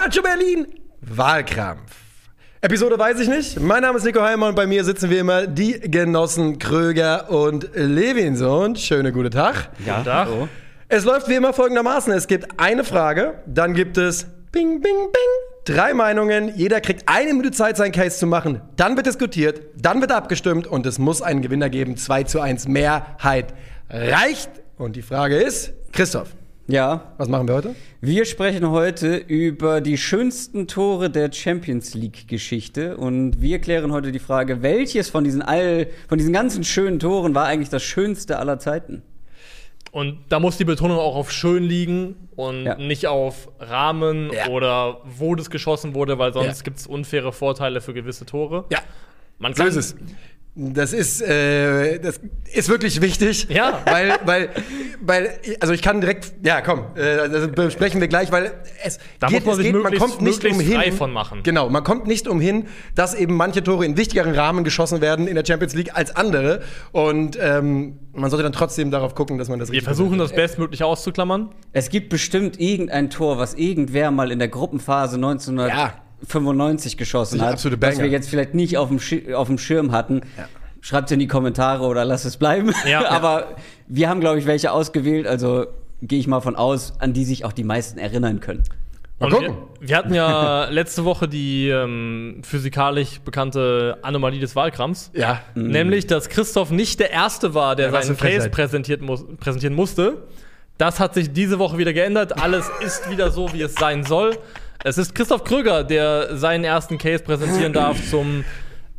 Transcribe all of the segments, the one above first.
Calcio Berlin, Wahlkrampf. Episode weiß ich nicht. Mein Name ist Nico Heimer und bei mir sitzen wie immer die Genossen Kröger und Levinson. Schöne gute Tag. Ja, Tag. Hallo. Es läuft wie immer folgendermaßen: Es gibt eine Frage, dann gibt es Bing, Bing, Bing. Drei Meinungen, jeder kriegt eine Minute Zeit, seinen Case zu machen. Dann wird diskutiert, dann wird abgestimmt und es muss einen Gewinner geben. 2 zu 1 Mehrheit reicht. Und die Frage ist, Christoph. Ja. Was machen wir heute? Wir sprechen heute über die schönsten Tore der Champions League-Geschichte und wir klären heute die Frage, welches von diesen all, von diesen ganzen schönen Toren war eigentlich das schönste aller Zeiten? Und da muss die Betonung auch auf schön liegen und ja. nicht auf Rahmen ja. oder wo das geschossen wurde, weil sonst ja. gibt es unfaire Vorteile für gewisse Tore. Ja. Man kann, so ist es. Das ist, äh, das ist wirklich wichtig. Ja. Weil, weil, weil, also ich kann direkt, ja, komm, äh, das besprechen wir gleich, weil es da geht, muss man, sich geht, man kommt nicht umhin. Frei von machen. Genau, man kommt nicht umhin, dass eben manche Tore in wichtigeren Rahmen geschossen werden in der Champions League als andere. Und ähm, man sollte dann trotzdem darauf gucken, dass man das Wir versuchen das bestmöglich auszuklammern. Es gibt bestimmt irgendein Tor, was irgendwer mal in der Gruppenphase 1900 ja 95 geschossen hat, absolute was wir jetzt vielleicht nicht auf dem, Sch auf dem Schirm hatten. Ja. Schreibt es in die Kommentare oder lasst es bleiben. Ja. Aber wir haben, glaube ich, welche ausgewählt, also gehe ich mal von aus, an die sich auch die meisten erinnern können. Mal gucken. Wir, wir, hatten ja letzte Woche die ähm, physikalisch bekannte Anomalie des Wahlkrams. Ja. Mhm. Nämlich, dass Christoph nicht der Erste war, der ja, seinen Case präsentiert mu präsentieren musste. Das hat sich diese Woche wieder geändert. Alles ist wieder so, wie es sein soll. Es ist Christoph Kröger, der seinen ersten Case präsentieren darf zum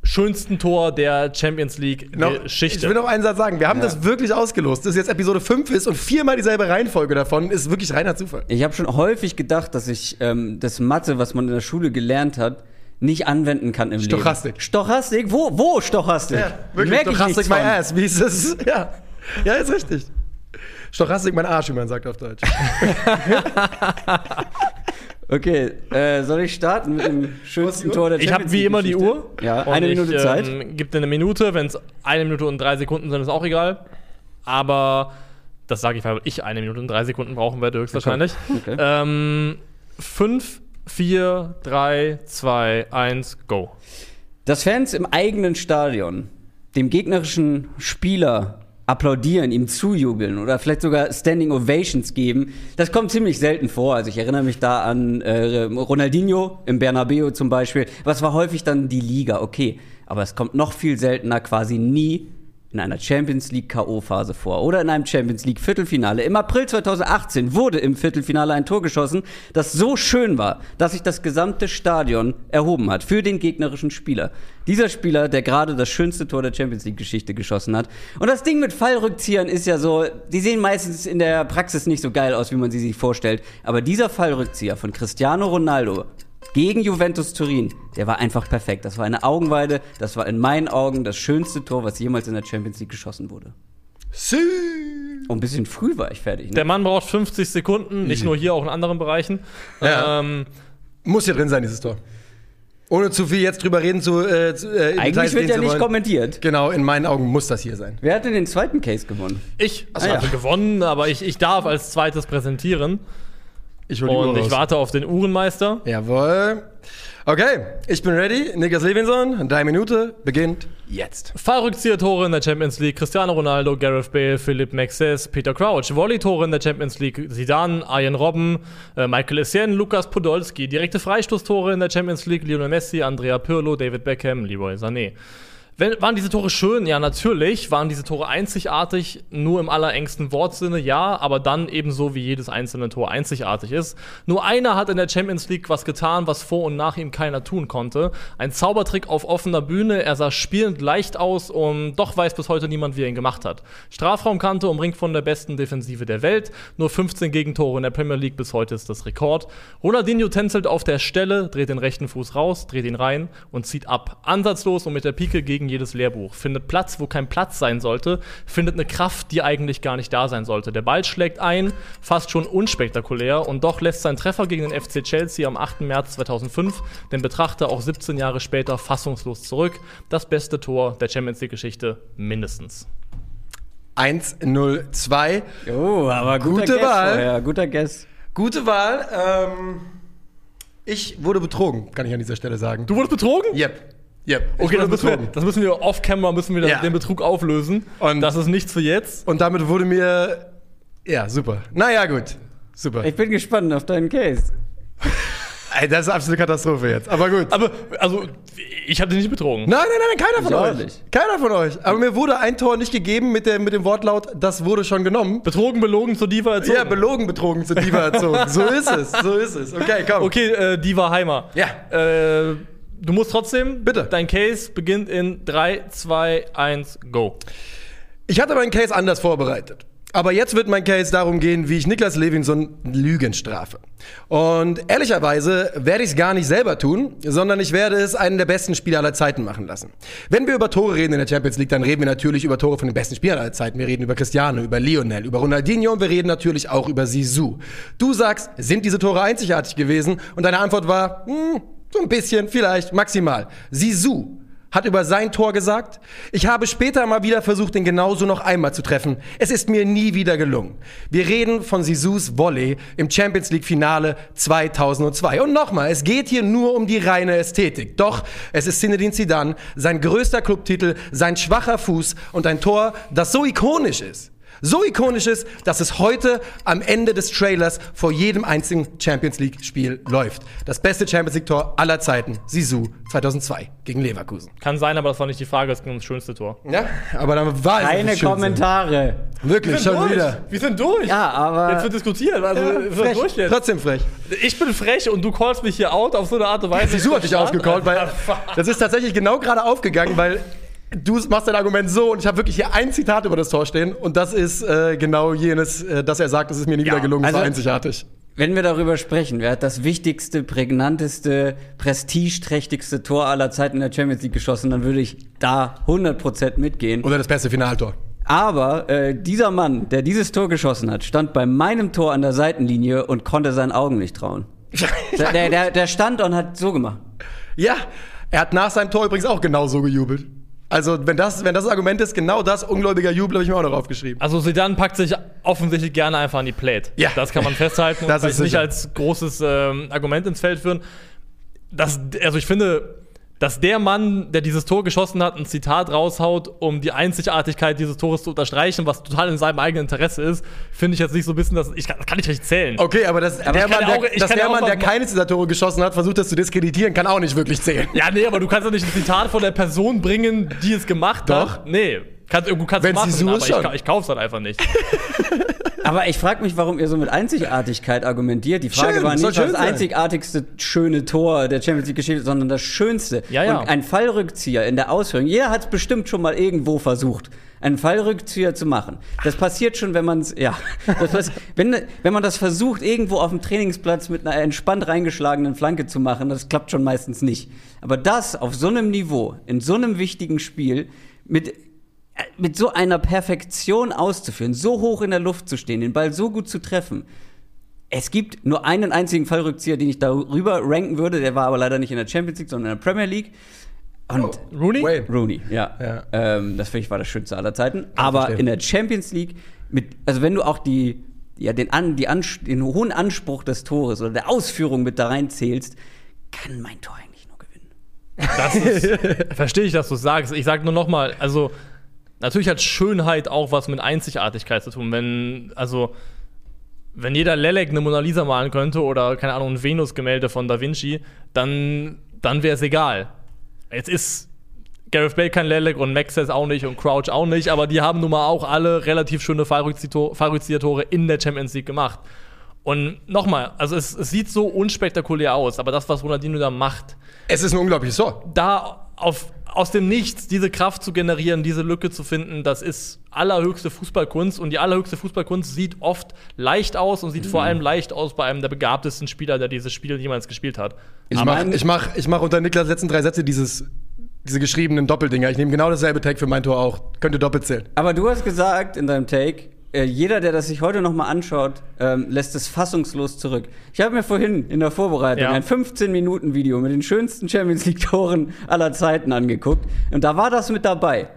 schönsten Tor der Champions League-Geschichte. Ich will noch einen Satz sagen. Wir haben ja. das wirklich ausgelost, dass jetzt Episode 5 ist und viermal dieselbe Reihenfolge davon ist wirklich reiner Zufall. Ich habe schon häufig gedacht, dass ich ähm, das Mathe, was man in der Schule gelernt hat, nicht anwenden kann im Stochastik. Leben. Stochastik? Wo, wo Stochastik? Ja, wirklich. Merk Stochastik my ass. Wie ist das? Ja. ja, ist richtig. Stochastik mein Arsch, wie man sagt auf Deutsch. Okay, äh, soll ich starten mit dem schönsten Tor der Champions League? Ich habe wie immer die Uhr. Ja, eine Minute ich, Zeit. Ähm, gibt dir eine Minute. Wenn es eine Minute und drei Sekunden sind, ist auch egal. Aber das sage ich, weil ich eine Minute und drei Sekunden brauchen werde, höchstwahrscheinlich. Okay. okay. Ähm, fünf, vier, drei, zwei, eins, go. Dass Fans im eigenen Stadion dem gegnerischen Spieler applaudieren, ihm zujubeln oder vielleicht sogar Standing Ovations geben. Das kommt ziemlich selten vor. Also ich erinnere mich da an äh, Ronaldinho im Bernabeu zum Beispiel. Was war häufig dann die Liga, okay. Aber es kommt noch viel seltener, quasi nie in einer Champions League K.O.-Phase vor oder in einem Champions League Viertelfinale. Im April 2018 wurde im Viertelfinale ein Tor geschossen, das so schön war, dass sich das gesamte Stadion erhoben hat für den gegnerischen Spieler. Dieser Spieler, der gerade das schönste Tor der Champions League Geschichte geschossen hat. Und das Ding mit Fallrückziehern ist ja so, die sehen meistens in der Praxis nicht so geil aus, wie man sie sich vorstellt. Aber dieser Fallrückzieher von Cristiano Ronaldo gegen Juventus Turin, der war einfach perfekt. Das war eine Augenweide, das war in meinen Augen das schönste Tor, was jemals in der Champions League geschossen wurde. Sie. Und ein bisschen früh war ich fertig. Ne? Der Mann braucht 50 Sekunden, nicht nur hier, auch in anderen Bereichen. Ja. Ähm, Muss hier drin sein, dieses Tor. Ohne zu viel jetzt drüber reden zu. Äh, äh Eigentlich wird ja nicht kommentiert. Genau, in meinen Augen muss das hier sein. Wer hat denn den zweiten Case gewonnen? Ich. Achso, ah, ja. also gewonnen, aber ich, ich darf als zweites präsentieren. Ich hol die Und Uhr ich warte auf den Uhrenmeister. Jawohl. Okay, ich bin ready. Niklas Levinson, deine Minute beginnt jetzt. Fallrückzieher-Tore in der Champions League: Cristiano Ronaldo, Gareth Bale, Philipp Maxes, Peter Crouch. Volley-Tore in der Champions League: Zidane, Arjen Robben, äh, Michael Essien, Lukas Podolski. Direkte Freistoßtore in der Champions League: Lionel Messi, Andrea Pirlo, David Beckham, Leroy Sané. Wenn, waren diese Tore schön? Ja, natürlich. Waren diese Tore einzigartig? Nur im allerengsten Wortsinne, ja. Aber dann ebenso wie jedes einzelne Tor einzigartig ist. Nur einer hat in der Champions League was getan, was vor und nach ihm keiner tun konnte. Ein Zaubertrick auf offener Bühne. Er sah spielend leicht aus und doch weiß bis heute niemand, wie er ihn gemacht hat. Strafraumkante umringt von der besten Defensive der Welt. Nur 15 Gegentore in der Premier League bis heute ist das Rekord. Ronaldinho tänzelt auf der Stelle, dreht den rechten Fuß raus, dreht ihn rein und zieht ab. Ansatzlos und mit der Pike gegen jedes Lehrbuch. Findet Platz, wo kein Platz sein sollte. Findet eine Kraft, die eigentlich gar nicht da sein sollte. Der Ball schlägt ein, fast schon unspektakulär. Und doch lässt sein Treffer gegen den FC Chelsea am 8. März 2005 den Betrachter auch 17 Jahre später fassungslos zurück. Das beste Tor der Champions League-Geschichte mindestens. 1-0-2. Oh, aber gute Wahl. Vorher. Guter Guess. Gute Wahl. Ähm Ich wurde betrogen, kann ich an dieser Stelle sagen. Du wurdest betrogen? Yep. Yep. Okay, das müssen, wir, das müssen wir off-camera, müssen wir Ja. den Betrug auflösen. Und- das ist nichts für jetzt. Und damit wurde mir. Ja, super. Naja, gut. Super. Ich bin gespannt auf deinen Case. Ey, das ist absolute Katastrophe jetzt. Aber gut. Aber, also, ich habe dich nicht betrogen. Nein, nein, nein, keiner von Ich euch. nicht. Keiner von euch. Aber mir wurde ein Tor nicht gegeben mit, der, mit dem Wortlaut, das wurde schon genommen. Betrogen, belogen, zur Diva erzogen. Ja, belogen, betrogen, zu Diva erzogen. So ist es, so ist es. Okay, komm. Okay, äh, Diva Heimer. Ja. Äh, du musst trotzdem. Bitte. Dein Case beginnt in 3, 2, 1, go. Ich hatte meinen Case anders vorbereitet. Aber jetzt wird mein Case darum gehen, wie ich Niklas Levinson Lügen strafe. Und ehrlicherweise werde ich es gar nicht selber tun, sondern ich werde es einen der besten Spieler aller Zeiten machen lassen. Wenn wir über Tore reden in der Champions League, dann reden wir natürlich über Tore von den besten Spielern aller Zeiten. Wir reden über Cristiano, über Lionel, über Ronaldinho und wir reden natürlich auch über Sisu. Du sagst, sind diese Tore einzigartig gewesen? Und deine Antwort war, hm, so ein bisschen, vielleicht, maximal. Sisu hat über sein Tor gesagt, ich habe später mal wieder versucht, ihn genauso noch einmal zu treffen. Es ist mir nie wieder gelungen. Wir reden von Sisus Volley im Champions League Finale 2002. Und nochmal, es geht hier nur um die reine Ästhetik. Doch es ist Zinedine Zidane, sein größter Clubtitel, sein schwacher Fuß und ein Tor, das so ikonisch ist. So ikonisch ist, dass es heute am Ende des Trailers vor jedem einzigen Champions League Spiel läuft. Das beste Champions League Tor aller Zeiten, Sisu 2002 gegen Leverkusen. Kann sein, aber das war nicht die Frage, es ging ums schönste Tor. Ja, aber dann war es Keine das Schönste. Kommentare. Wirklich schon durch. wieder. Wir sind durch. Ja, aber- Jetzt wird diskutiert. Also, wir sind Frech. durch jetzt. Trotzdem frech. Ich bin frech und du callst mich hier out auf so eine Art und Weise. Sisu hat dich ausgecallt, weil das ist tatsächlich genau gerade aufgegangen, weil du machst dein Argument so und ich habe wirklich hier ein Zitat über das Tor stehen und das ist äh, genau jenes, äh, dass er sagt, es ist mir nie wieder gelungen, es war also- einzigartig. Wenn wir darüber sprechen, wer hat das wichtigste, prägnanteste, prestigeträchtigste Tor aller Zeiten in der Champions League geschossen, dann würde ich da 100% mitgehen. Oder das beste Finaltor. Aber äh, dieser Mann, der dieses Tor geschossen hat, stand bei meinem Tor an der Seitenlinie und konnte seinen Augen nicht trauen. Der, der, der, der stand und hat so gemacht. Ja, er hat nach seinem Tor übrigens auch genau so gejubelt. Also, wenn das, wenn das Argument ist, genau das, ungläubiger Jubel, habe ich mir auch noch aufgeschrieben. Also Zidane packt sich offensichtlich gerne einfach an die Plate. Ja. Das kann man festhalten und Das vielleicht ist nicht als großes ähm, Argument ins Feld führen. Das, also ich finde, dass der Mann, der dieses Tor geschossen hat, ein Zitat raushaut, um die Einzigartigkeit dieses Tores zu unterstreichen, was total in seinem eigenen Interesse ist, finde ich jetzt nicht so ein bisschen, dass ich kann, das kann ich nicht zählen. Okay, aber, das, der Mann, der, auch- dass der Mann, der keines dieser Tore geschossen hat, versucht das zu diskreditieren, kann auch nicht wirklich zählen. Ja, nee, aber du kannst ja nicht ein Zitat von der Person bringen, die es gemacht Doch. hat. Nee. Kannst, du kannst Wenn's machen, Sisu aber ich, schon. ka- ich kauf's halt einfach nicht. Aber ich frage mich, warum ihr so mit Einzigartigkeit argumentiert. Die Frage Schön, war nicht das sein. einzigartigste schöne Tor der Champions League Geschichte, sondern das schönste. Ja, ja. Und ein Fallrückzieher in der Ausführung. Jeder hat es bestimmt schon mal irgendwo versucht, einen Fallrückzieher zu machen. Das passiert schon, wenn man es, ja, wenn, wenn man das versucht, irgendwo auf dem Trainingsplatz mit einer entspannt reingeschlagenen Flanke zu machen, das klappt schon meistens nicht. Aber das auf so einem Niveau, in so einem wichtigen Spiel, mit mit so einer Perfektion auszuführen, so hoch in der Luft zu stehen, den Ball so gut zu treffen. Es gibt nur einen einzigen Fallrückzieher, den ich darüber ranken würde, der war aber leider nicht in der Champions League, sondern in der Premier League. Und Rooney? Wayne. Rooney, ja. Ja. Ähm, das finde ich war das Schönste aller Zeiten. aber verstehe. in der Champions League, mit, also wenn du auch die, ja, den, an, die Ans den hohen Anspruch des Tores oder der Ausführung mit da reinzählst, kann mein Tor eigentlich nur gewinnen. Das ist, verstehe ich, dass du es sagst. Ich sage nur noch mal, also natürlich hat Schönheit auch was mit Einzigartigkeit zu tun. Wenn, also, wenn jeder Lelek eine Mona Lisa malen könnte oder, keine Ahnung, ein Venus-Gemälde von Da Vinci, dann, dann wäre es egal. Jetzt ist Gareth Bale kein Lelek und Maxes auch nicht und Crouch auch nicht, aber die haben nun mal auch alle relativ schöne Fallrückzieher- Fallrückzieher-Tore in der Champions League gemacht. Und nochmal, also es, es sieht so unspektakulär aus, aber das, was Ronaldinho da macht, Es ist ein unglaubliches Tor. da auf, aus dem Nichts diese Kraft zu generieren, diese Lücke zu finden, das ist allerhöchste Fußballkunst. Und die allerhöchste Fußballkunst sieht oft leicht aus und sieht vor allem leicht aus bei einem der begabtesten Spieler, der dieses Spiel jemals gespielt hat. Ich mache ich mach, ich mach unter Niklas letzten drei Sätze dieses, diese geschriebenen Doppeldinger. Ich nehme genau dasselbe Tag für mein Tor auch. Könnte doppelt zählen. Aber du hast gesagt in deinem Take, äh, jeder, der das sich heute noch mal anschaut, ähm, lässt es fassungslos zurück. Ich habe mir vorhin in der Vorbereitung Ja. ein 15-Minuten-Video mit den schönsten Champions League-Toren aller Zeiten angeguckt. Und da war das mit dabei.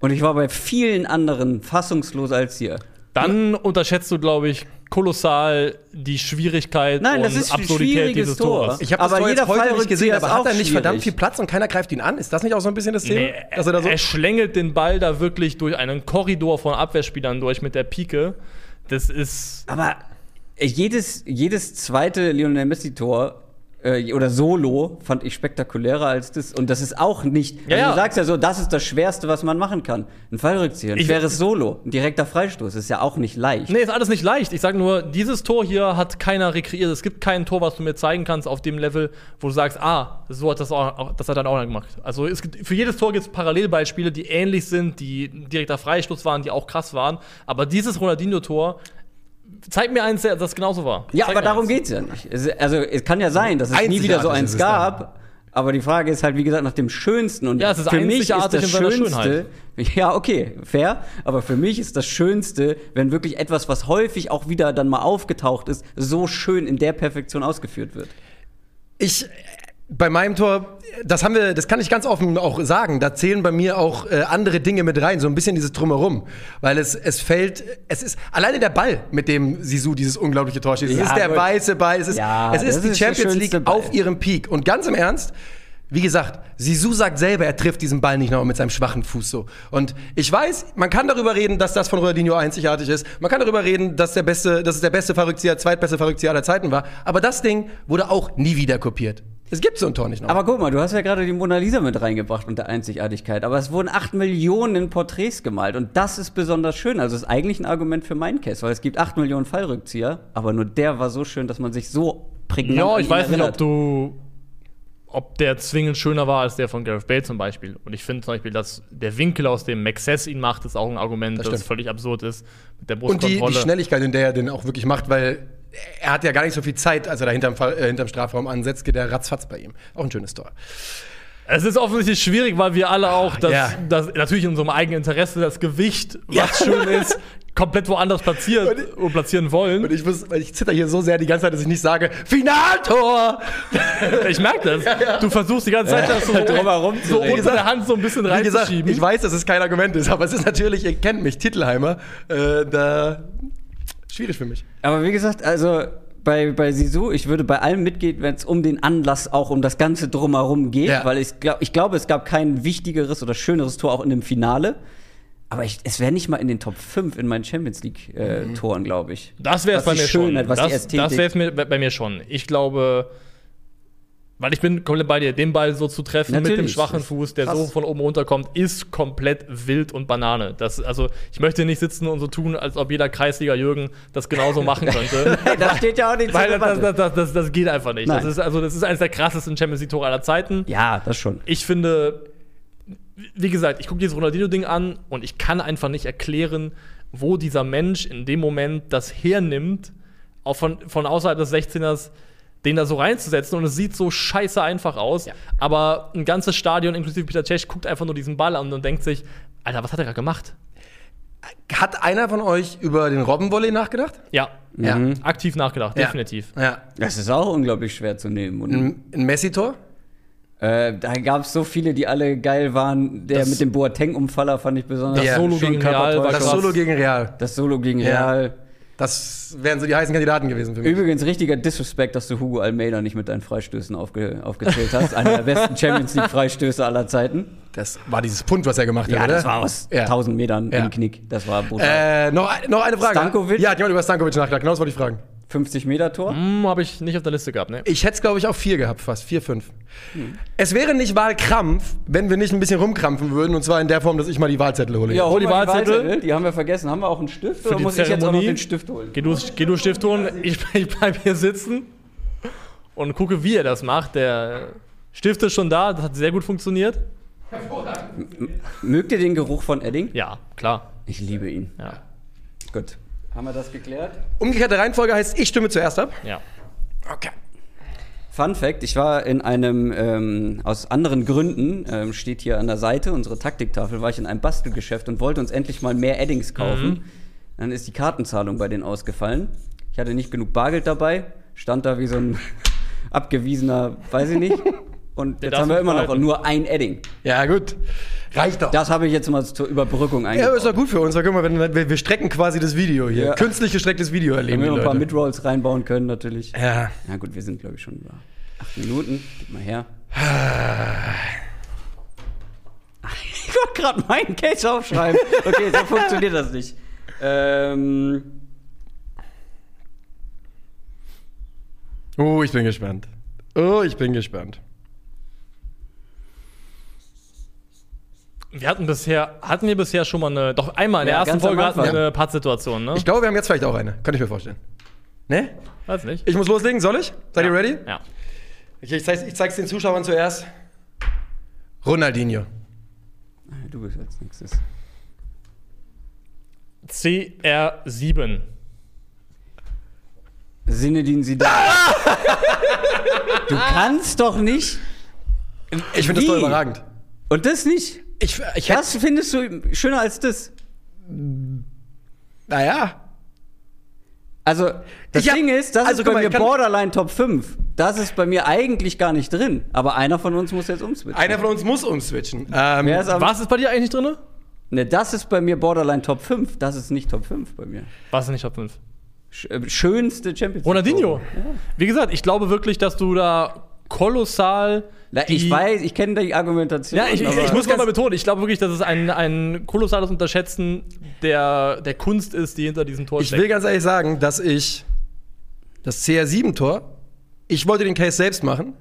Und ich war bei vielen anderen fassungslos als hier. Dann unterschätzt du, glaube ich, kolossal die Schwierigkeit Nein, und das ist ein Absurdität schwieriges dieses Tor. Tores. Ich habe das Aber Tor jetzt jeder heute nicht Fallrückzieher gesehen, ist aber hat auch er nicht verdammt schwierig. viel Platz und keiner greift ihn an? Ist das nicht auch so ein bisschen das Thema? Nee, Dass er da so er schlängelt den Ball da wirklich durch einen Korridor von Abwehrspielern durch mit der Pike. Das ist. Aber jedes, jedes zweite Lionel Messi-Tor äh, oder Solo fand ich spektakulärer als das. Und das ist auch nicht. Ja, also ja. Du sagst ja so, das ist das Schwerste, was man machen kann. Ein Fallrückzieher, ein Ich- schweres Solo, ein direkter Freistoß. ist ja auch nicht leicht. Nee, ist alles nicht leicht. Ich sage nur, dieses Tor hier hat keiner rekreiert. Es gibt kein Tor, was du mir zeigen kannst auf dem Level, wo du sagst, ah, so hat das auch, das hat dann auch noch gemacht. Also es gibt, für jedes Tor gibt es Parallelbeispiele, die ähnlich sind, die direkter Freistoß waren, die auch krass waren. Aber dieses Ronaldinho-Tor zeigt mir eins, das genauso war. Ja, Zeig aber darum eins. geht's ja nicht. Es, also es kann ja sein, dass es nie wieder so eins gab. Aber die Frage ist halt, wie gesagt, nach dem Schönsten. Und Ja, es ist für mich ist das Schönste. Ja, okay, fair. Aber für mich ist das Schönste, wenn wirklich etwas, was häufig auch wieder dann mal aufgetaucht ist, so schön in der Perfektion ausgeführt wird. Ich bei meinem Tor, das haben wir, das kann ich ganz offen auch sagen, da zählen bei mir auch äh, andere Dinge mit rein, so ein bisschen dieses drumherum, weil es es fällt, es ist alleine der Ball, mit dem Sisu dieses unglaubliche Tor schießt. Es Ja, ist der weiße Ball, es ist Ja, es ist die ist Champions League Ball. auf ihrem Peak und ganz im Ernst, wie gesagt, Sisu sagt selber, er trifft diesen Ball nicht noch mit seinem schwachen Fuß so. Und ich weiß, man kann darüber reden, dass das von Ronaldinho einzigartig ist. Man kann darüber reden, dass der beste, dass es der beste Verrückzieher, zweitbeste Verrückzieher aller Zeiten war. Aber das Ding wurde auch nie wieder kopiert. Es gibt so ein Tor nicht noch. Aber guck mal, du hast ja gerade die Mona Lisa mit reingebracht und der Einzigartigkeit. Aber es wurden acht Millionen Porträts gemalt und das ist besonders schön. Also es ist eigentlich ein Argument für meinen Case, weil es gibt acht Millionen Fallrückzieher, aber nur der war so schön, dass man sich so prägnant Ja, an ich ihn weiß nicht, ob du. Ob der zwingend schöner war als der von Gareth Bale zum Beispiel. Und ich finde zum Beispiel, dass der Winkel, aus dem Maxess ihn macht, ist auch ein Argument, das, stimmt. völlig absurd ist. Mit der Und die, die Schnelligkeit, in der er den auch wirklich macht, weil er hat ja gar nicht so viel Zeit, als er da hinterm, äh, hinterm Strafraum ansetzt, geht er ratzfatz bei ihm. Auch ein schönes Tor. Es ist offensichtlich schwierig, weil wir alle auch das, Ja. das natürlich in unserem eigenen Interesse das Gewicht, was schön ist, komplett woanders platziert und platzieren wollen. Und ich muss, weil ich zitter hier so sehr die ganze Zeit, dass ich nicht sage, Finaltor! Ich merke das. Du versuchst die ganze Zeit das so, Drumherum zu so unter der Hand so ein bisschen gesagt, reinzuschieben. ich weiß, dass es kein Argument ist, aber es ist natürlich, ihr kennt mich, Titelheimer, äh, da schwierig für mich. Aber wie gesagt, also bei, bei Sisu, ich würde bei allem mitgehen, wenn es um den Anlass, auch um das Ganze drumherum geht, Ja. weil ich, glaub, ich glaube, es gab kein wichtigeres oder schöneres Tor auch in dem Finale. Aber ich, es wäre nicht mal in den Top 5 in meinen Champions League-Toren, glaube ich. Das wäre es bei mir Schönheit, schon. was das das wäre bei mir schon. Ich glaube, weil ich bin komplett bei dir, den Ball so zu treffen mit dem Natürlich. schwachen Fuß, der Krass. so von oben runterkommt, ist komplett wild und Banane. Das, also ich möchte nicht sitzen und so tun, als ob jeder Kreisliga Jürgen das genauso machen könnte. Hey, das steht ja auch nicht Weil das, das, das, das, das geht einfach nicht. Das Nein. ist, also, das ist eines der krassesten Champions League-Tore aller Zeiten. Ja, das schon. Ich finde, wie gesagt, ich gucke dieses Ronaldinho-Ding an und ich kann einfach nicht erklären, wo dieser Mensch in dem Moment das hernimmt, auch von, von außerhalb des 16ers, den da so reinzusetzen. Und es sieht so scheiße einfach aus. Ja. Aber ein ganzes Stadion, inklusive Peter Cech, guckt einfach nur diesen Ball an und denkt sich, Alter, was hat er gerade gemacht? Hat einer von euch über den Robbenvolley nachgedacht? Ja, Ja. aktiv nachgedacht, Ja. definitiv. Ja. Das ist auch unglaublich schwer zu nehmen. Und, Ein, ein Messi-Tor? äh, da gab es so viele, die alle geil waren. Der Das- mit dem Boateng-Umfaller fand ich besonders Das Solo gegen Real Das. Solo gegen Real. Das Solo gegen Ja. Real. Das wären so die heißen Kandidaten gewesen für mich. Übrigens richtiger Disrespect, dass du Hugo Almeida nicht mit deinen Freistößen aufge aufgezählt hast. Einer der besten Champions League Freistöße aller Zeiten. Das war dieses Pund, was er gemacht hat, Ja, oder? das war aus Ja. 1000 Metern Ja. im Knick. Das war brutal. Äh, noch, noch eine Frage. Stankovic? Ja, ich habe über Stankovic nachgedacht. Genau das wollte ich fragen. 50 Meter Tor. Hm, habe ich nicht auf der Liste gehabt, ne? Ich hätte es, glaube ich, auf vier gehabt, fast. Vier, fünf. Es wäre nicht Wahlkrampf, wenn wir nicht ein bisschen rumkrampfen würden. Und zwar in der Form, dass ich mal die Wahlzettel hole. hol die mal Wahlzettel. Die haben wir vergessen. Haben wir auch einen Stift oder die muss ich jetzt auch noch Zeremonie? den Stift holen? Geh du, geh du Stift holen, ich, ich bleib hier sitzen und gucke, wie er das macht. Der Stift ist schon da, das hat sehr gut funktioniert. Mögt ihr den Geruch von Edding? Ja, klar. Ich liebe ihn. Ja, Gut. Haben wir das geklärt? Umgekehrte Reihenfolge heißt, ich stimme zuerst ab. ja. Okay. Fun Fact: Ich war in einem, ähm, aus anderen Gründen, ähm, steht hier an der Seite, unsere Taktiktafel, war ich in einem Bastelgeschäft und wollte uns endlich mal mehr Eddings kaufen. Dann ist die Kartenzahlung bei denen ausgefallen. Ich hatte nicht genug Bargeld dabei, stand da wie so ein abgewiesener, weiß ich nicht. Und jetzt haben wir immer noch nur ein Edding. Ja, gut. Reicht doch. Das habe ich jetzt mal zur Überbrückung ja, eingebaut. ist doch gut für uns. Da können wir, wenn- wir, wir strecken quasi das Video hier. Ja. Künstlich gestrecktes Video Wenn erleben wir die noch ein paar. Midrolls reinbauen können, natürlich. Ja. Ja gut, wir sind, glaube ich, schon über acht Minuten. Gib mal her. Ich wollte gerade meinen Case aufschreiben. Okay, so funktioniert das nicht. Ähm, Oh, ich bin gespannt. Oh, ich bin gespannt. Wir hatten bisher, hatten wir bisher schon mal eine, doch einmal in der Ja, ersten ganz am Folge hatten wir Anfang. eine Pattsituation, ne? Ich glaube, wir haben jetzt vielleicht auch eine. Kann ich mir vorstellen. Ne? Weiß nicht. Ich muss loslegen, soll ich? Seid ihr ready? Ja. Okay, ich, zeig's, ich zeig's den Zuschauern zuerst. Ronaldinho. du bist als nächstes. CR7. Sinedin Sidan. du kannst doch nicht. Ich finde das Wie? voll überragend. Und das nicht? Ich, ich. Das findest du schöner als das? Naja. Also, das hab- Ding ist, das also, ist bei mal, mir Borderline Top 5. Das ist bei mir eigentlich gar nicht drin. Aber einer von uns muss jetzt umswitchen. Einer von uns muss umswitchen. Ähm, ist am, Was ist bei dir eigentlich nicht drin? Ne, das ist bei mir Borderline Top 5. Das ist nicht Top 5 bei mir. Was ist nicht Top 5? Sch äh, schönste Champions League. Ronaldinho. Ja. Wie gesagt, ich glaube wirklich, dass du da kolossal. Na, ich weiß, ich kenne die Argumentation. Ja, ich, ich, aber- ich muss ganz- mal betonen, ich glaube wirklich, dass es ein, ein kolossales Unterschätzen der, der Kunst ist, die hinter diesem Tor ich will steckt. ganz ehrlich sagen, dass ich das CR7-Tor, ich wollte den Case selbst machen.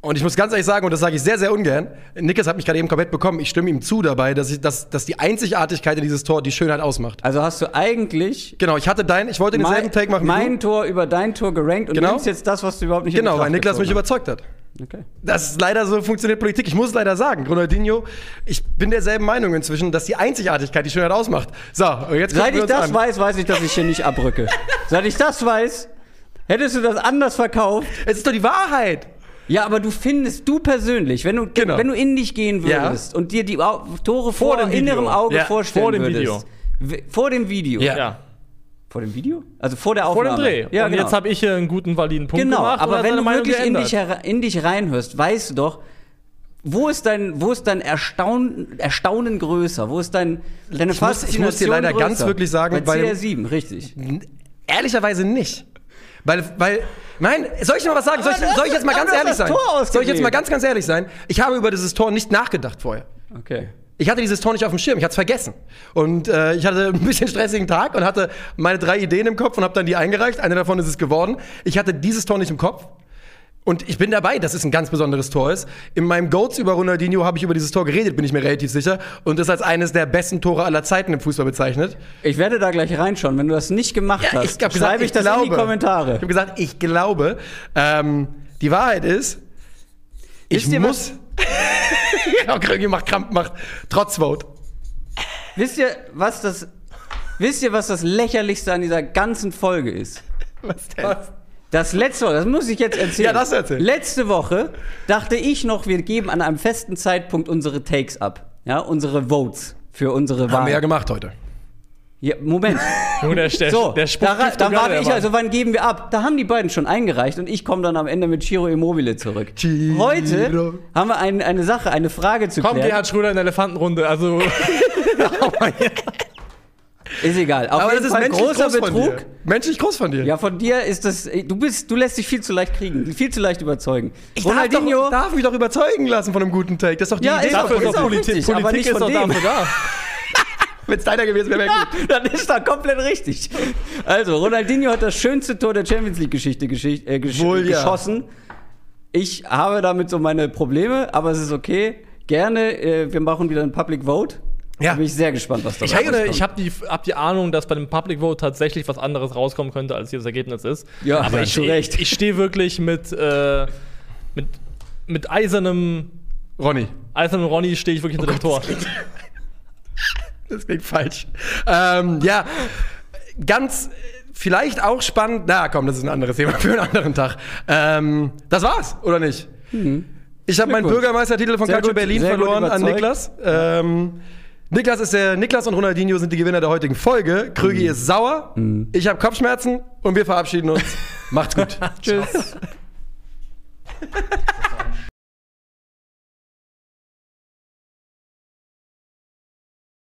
Und ich muss ganz ehrlich sagen, und das sage ich sehr, sehr ungern, Nickes hat mich gerade eben komplett bekommen, ich stimme ihm zu dabei, dass, ich, dass, dass die Einzigartigkeit in dieses Tor die Schönheit ausmacht. Also hast du eigentlich Genau, ich hatte dein, ich wollte denselben mein, Take machen mein. Tor über dein Tor gerankt und Genau. nimmst jetzt das, was du überhaupt nicht in Genau, weil Niklas mich gezogen überzeugt hat. Okay. Das ist leider so funktioniert Politik. Ich muss leider sagen, Ronaldinho, ich bin derselben Meinung inzwischen, dass die Einzigartigkeit die Schönheit ausmacht. So, jetzt Seit ich das an. weiß, weiß ich, dass ich hier nicht abrücke. Seit ich das weiß, hättest du das anders verkauft. Es ist doch die Wahrheit. Ja, aber du findest, du persönlich, wenn du, Genau. wenn du in dich gehen Ja. würdest und dir die Tore vor, dem Video. innerem Auge Ja, vorstellen vor dem würdest. w- Vor dem Video. Ja. Ja, Vor dem Video? Also vor der vor Aufnahme. dem Dreh. Ja, und genau. jetzt habe ich hier einen guten, validen Punkt Genau, gemacht. und aber wenn du Meinung wirklich in dich, in dich reinhörst, weißt du doch, wo ist dein, wo ist dein Erstaunen, Erstaunen größer? Wo ist dein, deine Ich muss- ich muss dir leider größer? ganz wirklich sagen, bei bei dem- CR7, richtig. Ehrlicherweise nicht. Weil, weil, nein, soll ich noch was sagen? Soll ich, soll ich jetzt mal ganz ehrlich sein? Soll ich jetzt mal ganz, ganz ehrlich sein? Ich habe über dieses Tor nicht nachgedacht vorher. Okay. Ich hatte dieses Tor nicht auf dem Schirm, ich hatte es vergessen. Und äh, ich hatte ein bisschen stressigen Tag und hatte meine drei Ideen im Kopf und habe dann die eingereicht. Eine davon ist es geworden. Ich hatte dieses Tor nicht im Kopf. Und ich bin dabei, dass es ein ganz besonderes Tor ist. In meinem Goats über Ronaldinho habe ich über dieses Tor geredet, bin ich mir relativ sicher. Und das als eines der besten Tore aller Zeiten im Fußball bezeichnet. Ich werde da gleich reinschauen. Wenn du das nicht gemacht Ja, hast, schreibe ich, das in die Kommentare. Ich habe gesagt, ich glaube. Ähm, die Wahrheit ist, ich Wisst ihr, ja, Krögi macht Krampf, macht trotz Vote. Wisst ihr, was das, wisst ihr, was das lächerlichste an dieser ganzen Folge ist? Was denn? Das letzte Woche, das muss ich jetzt erzählen. Ja, das erzähl. Letzte Woche dachte ich noch, wir geben an einem festen Zeitpunkt unsere Takes ab. Ja, unsere Votes für unsere Haben wir ja Wahl. gemacht heute. Ja, Moment. Junge, der, der, So, der Spruch da, dann warte ich also, wann geben wir ab? Da haben die beiden schon eingereicht und ich komme dann am Ende mit Chiro Immobile zurück. Chiro. Heute haben wir ein, eine Sache, eine Frage zu Komm, klären. Gerhard Schröder in der Elefantenrunde. Also, Ist egal. Auf Aber jeden das ist Fall menschlich großer groß von Betrug. dir. Menschlich groß von dir. Ja, von dir ist das. Du bist, du lässt dich viel zu leicht kriegen, viel zu leicht überzeugen. ich darf, doch, darf mich doch überzeugen lassen von einem guten Take. Das ist doch die Ja, Idee. ist dafür auch- ist ist doch auch Politik. richtig, aber Politik nicht ist von doch dem. dafür da. Wenn es deiner gewesen wäre, wäre gut. Dann ist da komplett richtig. Also, Ronaldinho hat das schönste Tor der Champions League-Geschichte geschicht, äh, gesch Wohl, ja. geschossen. Ich habe damit so meine Probleme, aber es ist okay. Gerne, äh, wir machen wieder ein Public Vote. Ja. Bin ich sehr gespannt, was da Ich, habe, rauskommt. ich habe die, hab die Ahnung, dass bei dem Public Vote tatsächlich was anderes rauskommen könnte, als hier das Ergebnis ist. Ja, aber ja, ich, Recht. ich, ich stehe wirklich mit, äh, mit, mit eisernem, Ronny, eisernem Ronny stehe ich wirklich hinter dem Tor. das klingt falsch. Ähm, ja, ganz, vielleicht auch spannend. Na komm, das ist ein anderes Thema für einen anderen Tag. Ähm, das war's, oder nicht? Ich habe meinen. Bürgermeistertitel von Calcio Berlin sehr verloren an. Niklas. Ähm, Niklas ist der Niklas und Ronaldinho sind die Gewinner der heutigen Folge. Krögi ist sauer. Ich habe Kopfschmerzen und wir verabschieden uns. Macht's gut. Tschüss.